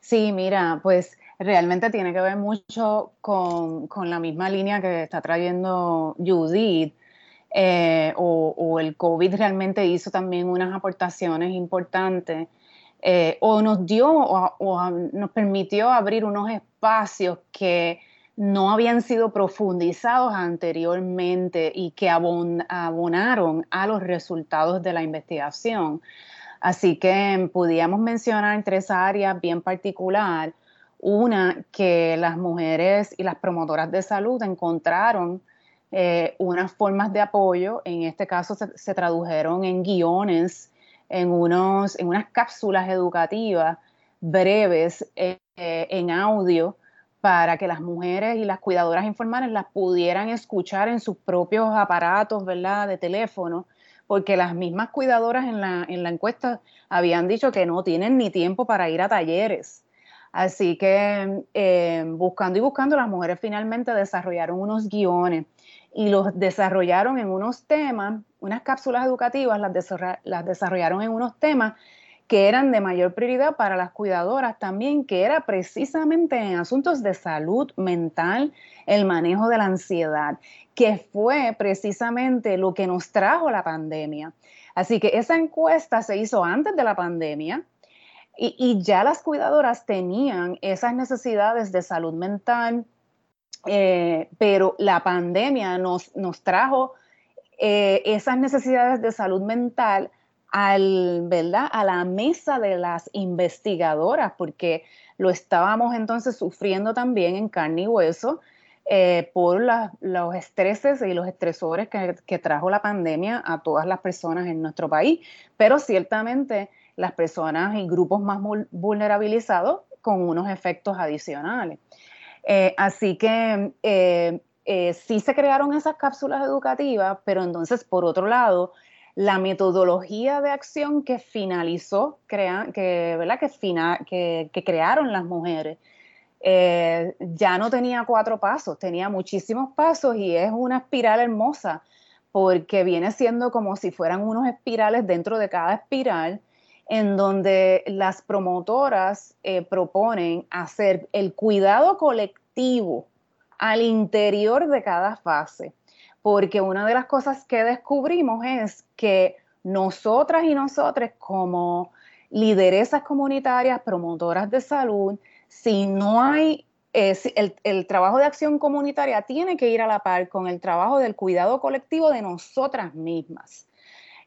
Sí, mira, pues realmente tiene que ver mucho con, la misma línea que está trayendo Judith. Eh, o, el COVID realmente hizo también unas aportaciones importantes eh, o nos dio o, nos permitió abrir unos espacios que no habían sido profundizados anteriormente y que abonaron a los resultados de la investigación. Así que podíamos mencionar tres áreas bien particulares una, que las mujeres y las promotoras de salud encontraron eh, unas formas de apoyo, en este caso se, tradujeron en guiones, en, unos, en unas cápsulas educativas breves eh, en audio para que las mujeres y las cuidadoras informales las pudieran escuchar en sus propios aparatos, ¿verdad?, de teléfono, porque las mismas cuidadoras en la, en la encuesta habían dicho que no tienen ni tiempo para ir a talleres. Así que eh, buscando y buscando, las mujeres finalmente desarrollaron unos guiones y los desarrollaron en unos temas, unas cápsulas educativas las, las desarrollaron en unos temas que eran de mayor prioridad para las cuidadoras también, que era precisamente en asuntos de salud mental, el manejo de la ansiedad, que fue precisamente lo que nos trajo la pandemia. Así que esa encuesta se hizo antes de la pandemia y, ya las cuidadoras tenían esas necesidades de salud mental, eh, pero la pandemia nos, nos trajo eh, esas necesidades de salud mental al, ¿verdad? a la mesa de las investigadoras, porque lo estábamos entonces sufriendo también en carne y hueso eh, por los estreses y los estresores que, trajo la pandemia a todas las personas en nuestro país, pero ciertamente las personas y grupos más vulnerabilizados con unos efectos adicionales. Eh, así que eh, sí se crearon esas cápsulas educativas, pero entonces, por otro lado, la metodología de acción que finalizó, que, ¿verdad? Que, que, crearon las mujeres, eh, ya no tenía cuatro pasos, tenía muchísimos pasos y es una espiral hermosa porque viene siendo como si fueran unos espirales dentro de cada espiral en donde las promotoras eh, proponen hacer el cuidado colectivo al interior de cada fase porque una de las cosas que descubrimos es que nosotras y nosotros como lideresas comunitarias, promotoras de salud, si no hay eh, el, trabajo de acción comunitaria tiene que ir a la par con el trabajo del cuidado colectivo de nosotras mismas.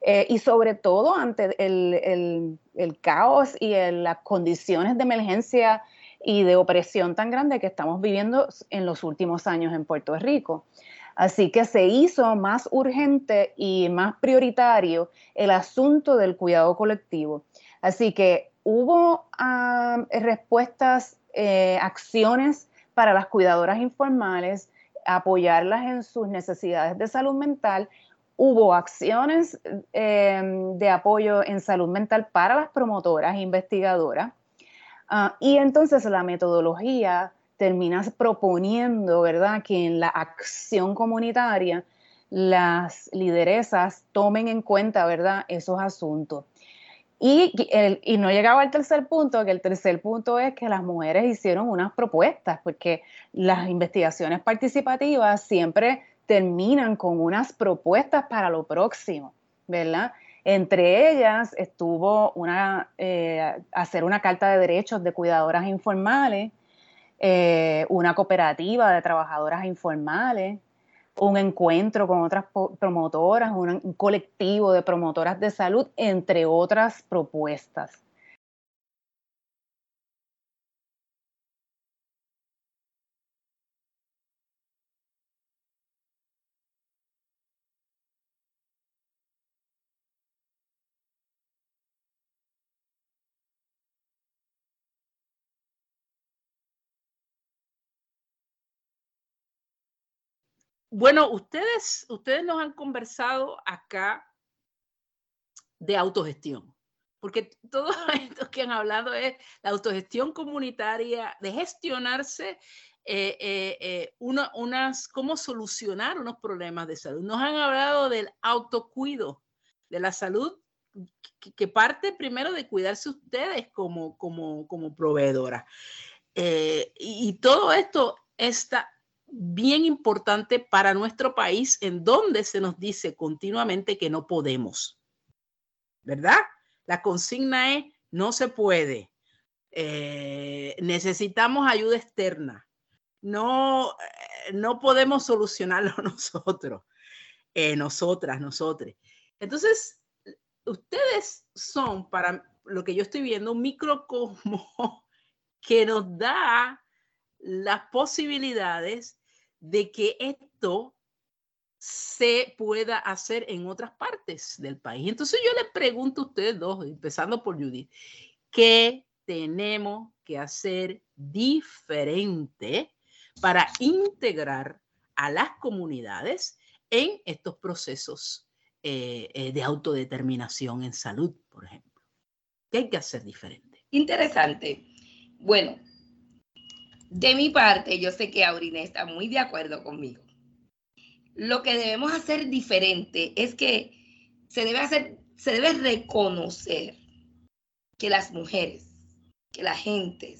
Eh, y sobre todo ante el, caos y las condiciones de emergencia y de opresión tan grande que estamos viviendo en los últimos años en Puerto Rico. Así que se hizo más urgente y más prioritario el asunto del cuidado colectivo. Así que hubo ah, respuestas, eh, acciones para las cuidadoras informales, apoyarlas en sus necesidades de salud mental. Hubo acciones em, de apoyo en salud mental para las promotoras e investigadoras. Ah, y entonces la metodología terminas proponiendo, ¿verdad?, que en la acción comunitaria las lideresas tomen en cuenta, ¿verdad?, esos asuntos. Y, y, no llegaba al tercer punto, que el tercer punto es que las mujeres hicieron unas propuestas, porque las investigaciones participativas siempre terminan con unas propuestas para lo próximo, ¿verdad? Entre ellas estuvo una, eh, hacer una carta de derechos de cuidadoras informales, eh, una cooperativa de trabajadoras informales, un encuentro con otras promotoras, un colectivo de promotoras de salud, entre otras propuestas. Bueno, ustedes, ustedes nos han conversado acá de autogestión, porque todo esto que han hablado es la autogestión comunitaria, de gestionarse eh, eh, eh, unas, cómo solucionar unos problemas de salud. Nos han hablado del autocuido, de la salud que, parte primero de cuidarse ustedes como, como, como y, todo esto está bien importante para nuestro país en donde se nos dice continuamente que no podemos. ¿Verdad? La consigna es, no se puede. Eh, necesitamos ayuda externa. No, eh, no podemos solucionarlo nosotros, eh, nosotras, nosotros. Entonces, ustedes son, para lo que yo estoy viendo, un microcosmo que nos da las posibilidades de que esto se pueda hacer en otras partes del país. Entonces yo les pregunto a ustedes dos, empezando por Judith, ¿qué tenemos que hacer diferente para integrar a las comunidades en estos procesos eh, eh, de autodeterminación en salud, por ejemplo? ¿Qué hay que hacer diferente? Interesante. Bueno, de mi parte, yo sé que Aurina está muy de acuerdo conmigo. Lo que debemos hacer diferente es que se debe hacer, se debe reconocer que las mujeres, que la gente,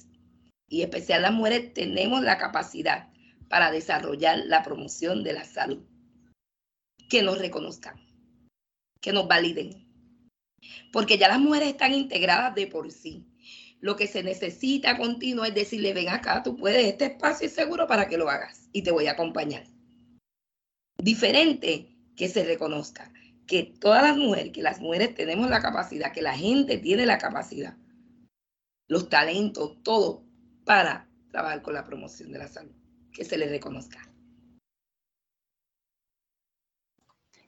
y especial las mujeres, tenemos la capacidad para desarrollar la promoción de la salud. Que nos reconozcan, que nos validen. Porque ya las mujeres están integradas de por sí lo que se necesita continuo es decirle, ven acá, tú puedes, este espacio es seguro para que lo hagas y te voy a acompañar. Diferente que se reconozca que todas las mujeres, que las mujeres tenemos la capacidad, que la gente tiene la capacidad, los talentos, todo para trabajar con la promoción de la salud, que se les reconozca.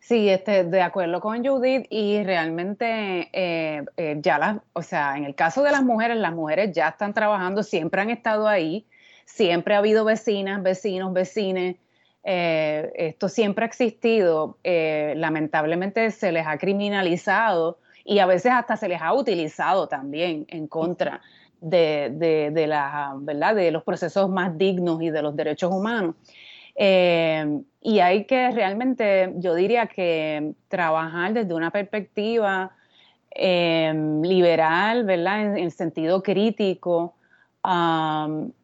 Sí, este, de acuerdo con Judith y realmente eh, eh, ya las, o sea, en el caso de las mujeres, las mujeres ya están trabajando, siempre han estado ahí, siempre ha habido vecinas, vecinos, vecines, eh, esto siempre ha existido, lamentablemente se les ha criminalizado y a veces hasta se les ha utilizado también en contra de, de, de, la, ¿verdad? de los procesos más dignos y de los derechos humanos. Eh, y hay que realmente, yo diría que trabajar desde una perspectiva eh, liberal, ¿verdad? En, el sentido crítico.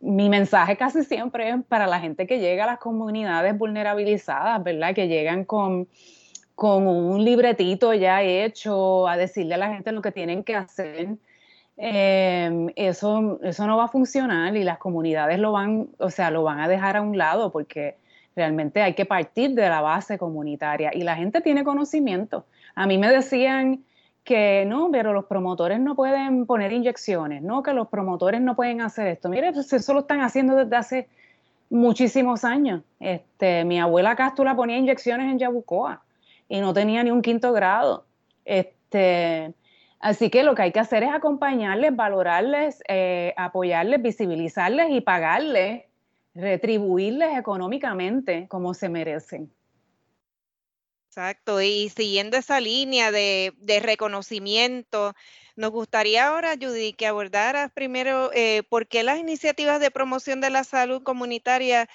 mi mensaje casi siempre es para la gente que llega a las comunidades vulnerabilizadas, ¿verdad? Que llegan con, con un libretito ya hecho a decirle a la gente lo que tienen que hacer. Eh, eso, eso no va a funcionar y las comunidades lo van, o sea, lo van a dejar a un lado porque Realmente hay que partir de la base comunitaria y la gente tiene conocimiento. A mí me decían que no, pero los promotores no pueden poner inyecciones, no, que los promotores no pueden hacer esto. Mire, eso lo están haciendo desde hace muchísimos años. Este, mi abuela Cástula ponía inyecciones en Yabucoa y no tenía ni un quinto grado. Este, así que lo que hay que hacer es acompañarles, valorarles, eh, apoyarles, visibilizarles y pagarles retribuirles económicamente como se merecen. Exacto, y siguiendo esa línea de, reconocimiento, nos gustaría ahora, Judy, que abordaras primero eh, por qué las iniciativas de promoción de la salud comunitaria,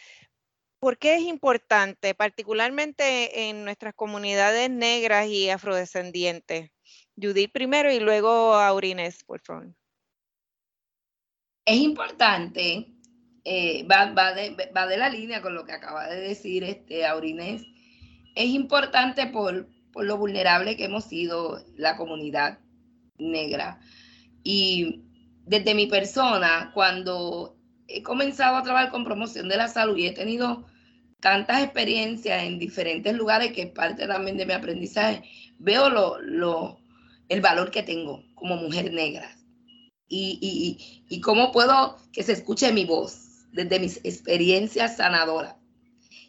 por qué es importante, particularmente en nuestras comunidades negras y afrodescendientes. Judith primero y luego Aurines, por favor. Es importante eh, va, de, la línea con lo que acaba de decir este Aurinés. Es importante por, lo vulnerable que hemos sido la comunidad negra. Y desde mi persona, cuando he comenzado a trabajar con promoción de la salud y he tenido tantas experiencias en diferentes lugares que parte también de mi aprendizaje, veo lo, el valor que tengo como mujer negra y cómo puedo que se escuche mi voz desde mis experiencias sanadoras,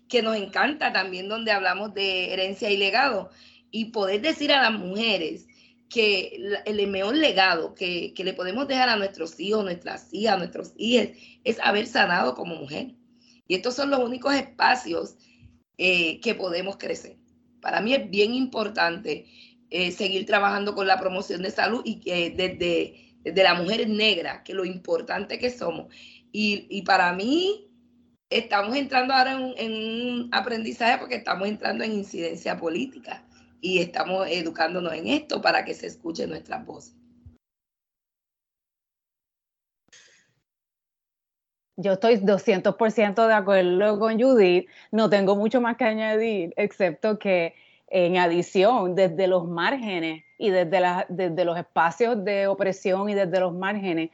que nos encanta también donde hablamos de herencia y legado, y poder decir a las mujeres que el mejor legado que, le podemos dejar a nuestros hijos, nuestras hijas, nuestros hijos, es haber sanado como mujer. Y estos son los únicos espacios eh, que podemos crecer. Para mí es bien importante eh, seguir trabajando con la promoción de salud y que desde, desde la mujer negra, que lo importante que somos y, para mí, estamos entrando ahora en, un aprendizaje porque estamos entrando en incidencia política y estamos educándonos en esto para que se escuche nuestras voces. Yo estoy 200% de acuerdo con Judith. No tengo mucho más que añadir, excepto que en adición, desde los márgenes y desde los espacios de opresión y desde los márgenes,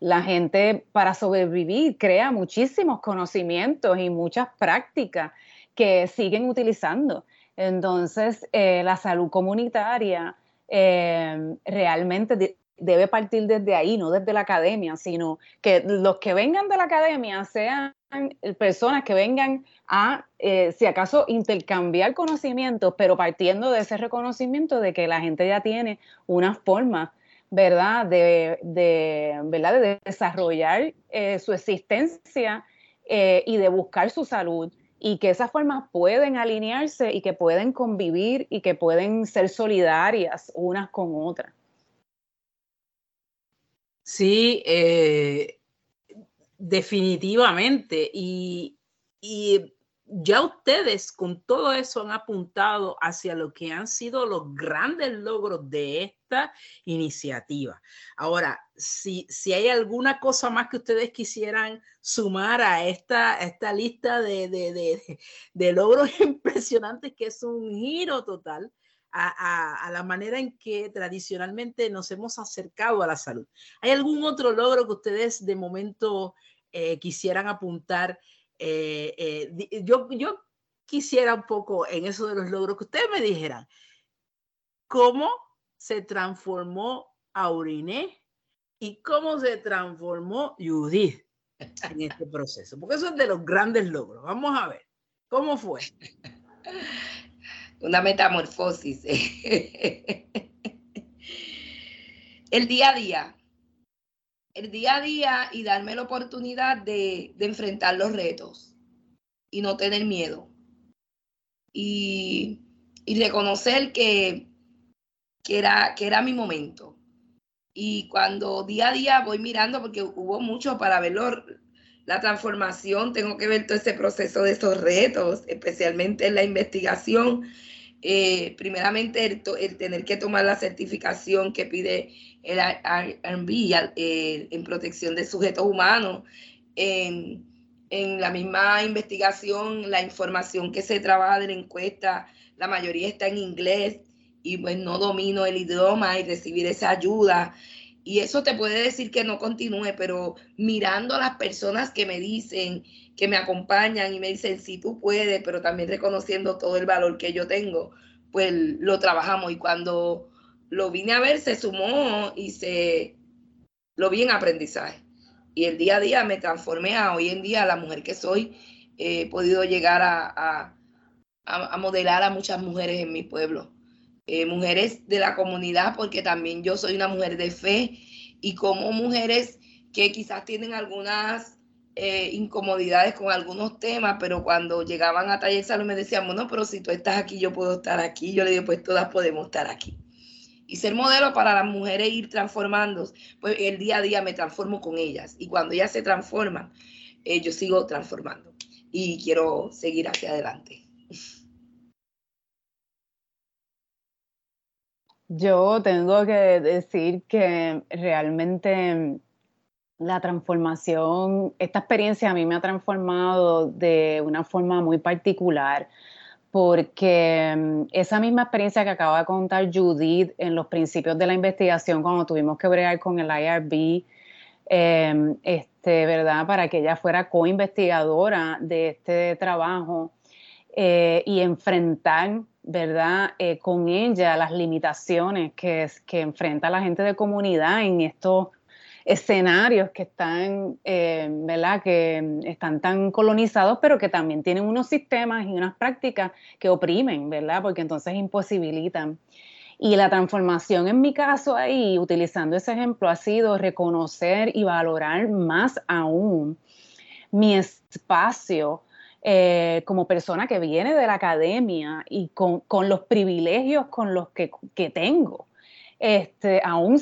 la gente para sobrevivir crea muchísimos conocimientos y muchas prácticas que siguen utilizando. Entonces, eh, la salud comunitaria eh, realmente debe partir desde ahí, no desde la academia, sino que los que vengan de la academia sean personas que vengan a, eh, si acaso, intercambiar conocimientos, pero partiendo de ese reconocimiento de que la gente ya tiene una forma ¿verdad? De, ¿verdad? de desarrollar eh, su existencia eh, y de buscar su salud y que esas formas pueden alinearse y que pueden convivir y que pueden ser solidarias unas con otras. Sí, eh, definitivamente. Y ya ustedes con todo eso han apuntado hacia lo que han sido los grandes logros de esta iniciativa. Ahora, si, si hay alguna cosa más que ustedes quisieran sumar a esta, esta lista de, de, de, logros impresionantes, que es un giro total a, la manera en que tradicionalmente nos hemos acercado a la salud. ¿Hay algún otro logro que ustedes de momento eh, quisieran apuntar? Eh, eh, yo, yo quisiera un poco en eso de los logros que ustedes me dijeran, ¿cómo se transformó Auriné y cómo se transformó Judith en este proceso? Porque eso es de los grandes logros. Vamos a ver, ¿cómo fue? Una metamorfosis. El día a día el día a día y darme la oportunidad de, enfrentar los retos y no tener miedo. Y, reconocer que, que, era, que era mi momento. Y cuando día a día voy mirando, porque hubo mucho para verlo, la transformación, tengo que ver todo ese proceso de esos retos, especialmente en la investigación. Eh, primeramente, el, tener que tomar la certificación que pide el R&B eh, en protección de sujetos humanos, en, la misma investigación, la información que se trabaja de la encuesta, la mayoría está en inglés y pues no domino el idioma y recibir esa ayuda. Y eso te puede decir que no continúe, pero mirando a las personas que me dicen, que me acompañan y me dicen, sí, tú puedes, pero también reconociendo todo el valor que yo tengo, pues lo trabajamos. Y cuando lo vine a ver, se sumó y se lo vi en aprendizaje. Y el día a día me transformé a hoy en día a la mujer que soy. He podido llegar a, modelar a muchas mujeres en mi pueblo. Eh, mujeres de la comunidad, porque también yo soy una mujer de fe y como mujeres que quizás tienen algunas eh, incomodidades con algunos temas, pero cuando llegaban a taller salud me decían, bueno, pero si tú estás aquí, yo puedo estar aquí. Yo le digo, pues todas podemos estar aquí y ser modelo para las mujeres ir transformándose, pues el día a día me transformo con ellas y cuando ellas se transforman, eh, yo sigo transformando y quiero seguir hacia adelante. Yo tengo que decir que realmente la transformación, esta experiencia a mí me ha transformado de una forma muy particular porque mm, esa misma experiencia que acaba de contar Judith en los principios de la investigación, cuando tuvimos que bregar con el IRB, em, este, ¿verdad? Para que ella fuera co-investigadora de este trabajo eh, y enfrentar, ¿verdad? Eh, con ella las limitaciones que, que enfrenta la gente de comunidad en estos escenarios que están, eh, ¿verdad? Que están tan colonizados, pero que también tienen unos sistemas y unas prácticas que oprimen, ¿verdad? Porque entonces imposibilitan. Y la transformación en mi caso ahí, utilizando ese ejemplo, ha sido reconocer y valorar más aún mi espacio eh, como persona que viene de la academia y con, los privilegios con los que, que tengo. Este, aún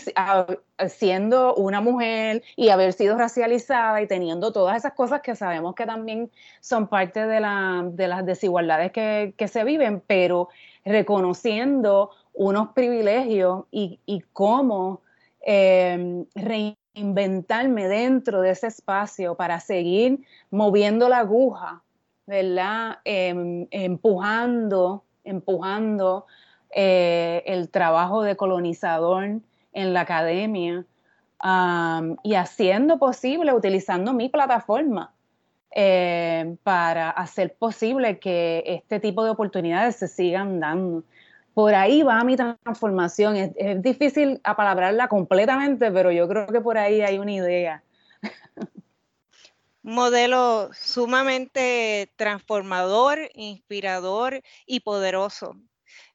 siendo una mujer y haber sido racializada y teniendo todas esas cosas que sabemos que también son parte de, las desigualdades que, se viven, pero reconociendo unos privilegios y, cómo em, reinventarme dentro de ese espacio para seguir moviendo la aguja, ¿verdad? Em, empujando, empujando eh, el trabajo de colonizador en la academia y haciendo posible, utilizando mi plataforma eh, para hacer posible que este tipo de oportunidades se sigan dando. Por ahí va mi transformación. Es, es difícil apalabrarla completamente, pero yo creo que por ahí hay una idea. modelo sumamente transformador, inspirador y poderoso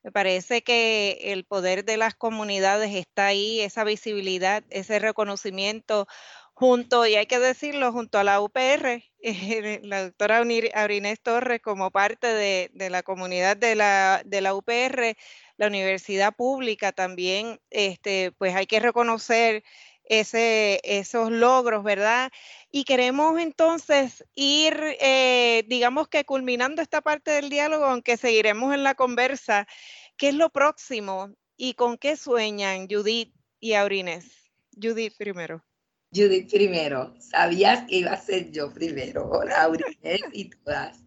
Me parece que el poder de las comunidades está ahí, esa visibilidad, ese reconocimiento junto, y hay que decirlo, junto a la UPR, la doctora Aurinés Torres como parte de, la comunidad de la, la UPR, la universidad pública también, este, pues hay que reconocer esos logros, ¿verdad? Y queremos entonces ir, eh, digamos que culminando esta parte del diálogo, aunque seguiremos en la conversa, ¿qué es lo próximo y con qué sueñan Judith y Aurines? Judith primero. Judith primero. Sabías que iba a ser yo primero, Aurines y todas.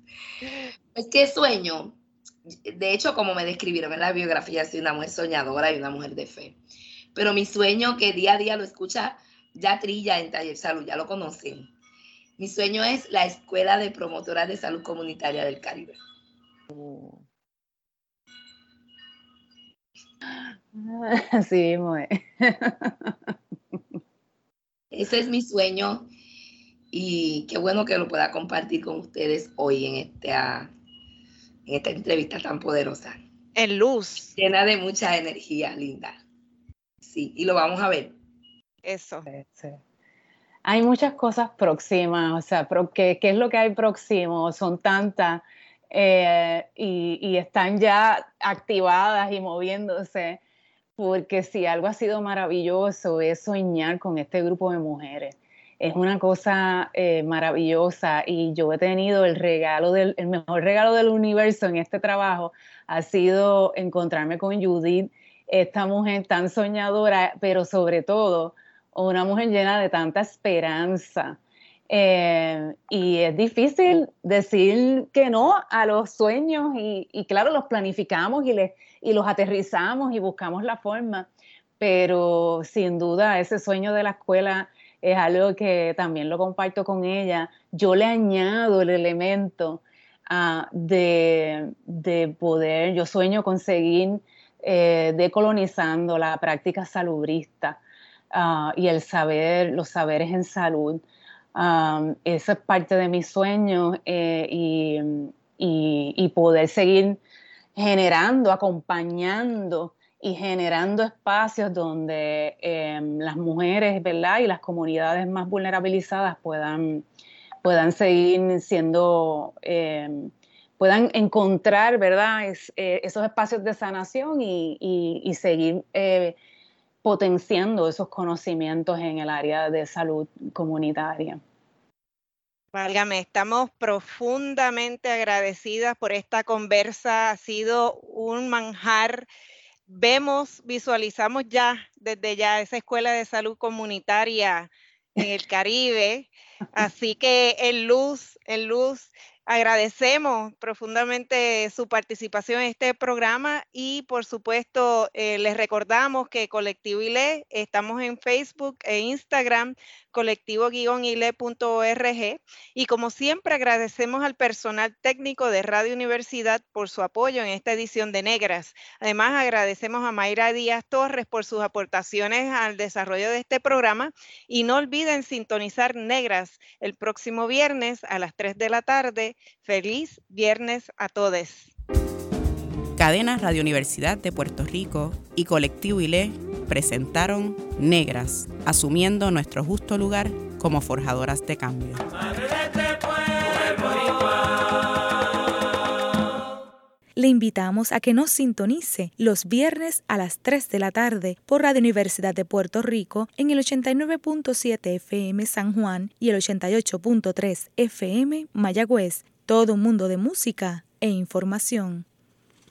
Es que sueño, de hecho, como me describieron en la biografía, soy una mujer soñadora y una mujer de fe pero mi sueño que día a día lo escucha ya trilla en Taller Salud, ya lo conocen. Mi sueño es la Escuela de Promotoras de Salud Comunitaria del Caribe. Sí, muy. Ese es mi sueño y qué bueno que lo pueda compartir con ustedes hoy en esta, en esta entrevista tan poderosa. En luz. Llena de mucha energía, linda sí, y lo vamos a ver. Eso. Hay muchas cosas próximas, o sea, ¿qué, ¿qué, es lo que hay próximo? Son tantas eh, y, están ya activadas y moviéndose, porque si algo ha sido maravilloso es soñar con este grupo de mujeres. Es una cosa eh, maravillosa y yo he tenido el regalo del, el mejor regalo del universo en este trabajo ha sido encontrarme con Judith esta mujer tan soñadora, pero sobre todo una mujer llena de tanta esperanza. Eh, y es difícil decir que no a los sueños y, claro, los planificamos y, y los aterrizamos y buscamos la forma, pero sin duda ese sueño de la escuela es algo que también lo comparto con ella. Yo le añado el elemento ah, de, de, poder, yo sueño conseguir eh, decolonizando la práctica salubrista ah, y el saber, los saberes en salud. Um, eso es parte de mis sueños eh, y, poder seguir generando, acompañando y generando espacios donde em, las mujeres ¿verdad? y las comunidades más vulnerabilizadas puedan, puedan seguir siendo em, puedan encontrar, ¿verdad? Eh, esos espacios de sanación y, seguir eh, potenciando esos conocimientos en el área de salud comunitaria. Válgame, estamos profundamente agradecidas por esta conversa. Ha sido un manjar. Vemos, visualizamos ya desde ya esa escuela de salud comunitaria en el Caribe. Así que en luz, en luz, Agradecemos profundamente su participación en este programa y por supuesto eh, les recordamos que Colectivo ILE estamos en Facebook e Instagram colectivo-ile.org y como siempre agradecemos al personal técnico de Radio Universidad por su apoyo en esta edición de Negras. Además agradecemos a Mayra Díaz Torres por sus aportaciones al desarrollo de este programa y no olviden sintonizar Negras el próximo viernes a las 3 de la tarde. Feliz viernes a todos. Cadena Radio Universidad de Puerto Rico y Colectivo ILE presentaron Negras, asumiendo nuestro justo lugar como forjadoras de cambio. Le invitamos a que nos sintonice los viernes a las 3 de la tarde por Radio Universidad de Puerto Rico en el 89.7 FM San Juan y el 88.3 FM Mayagüez. Todo un mundo de música e información.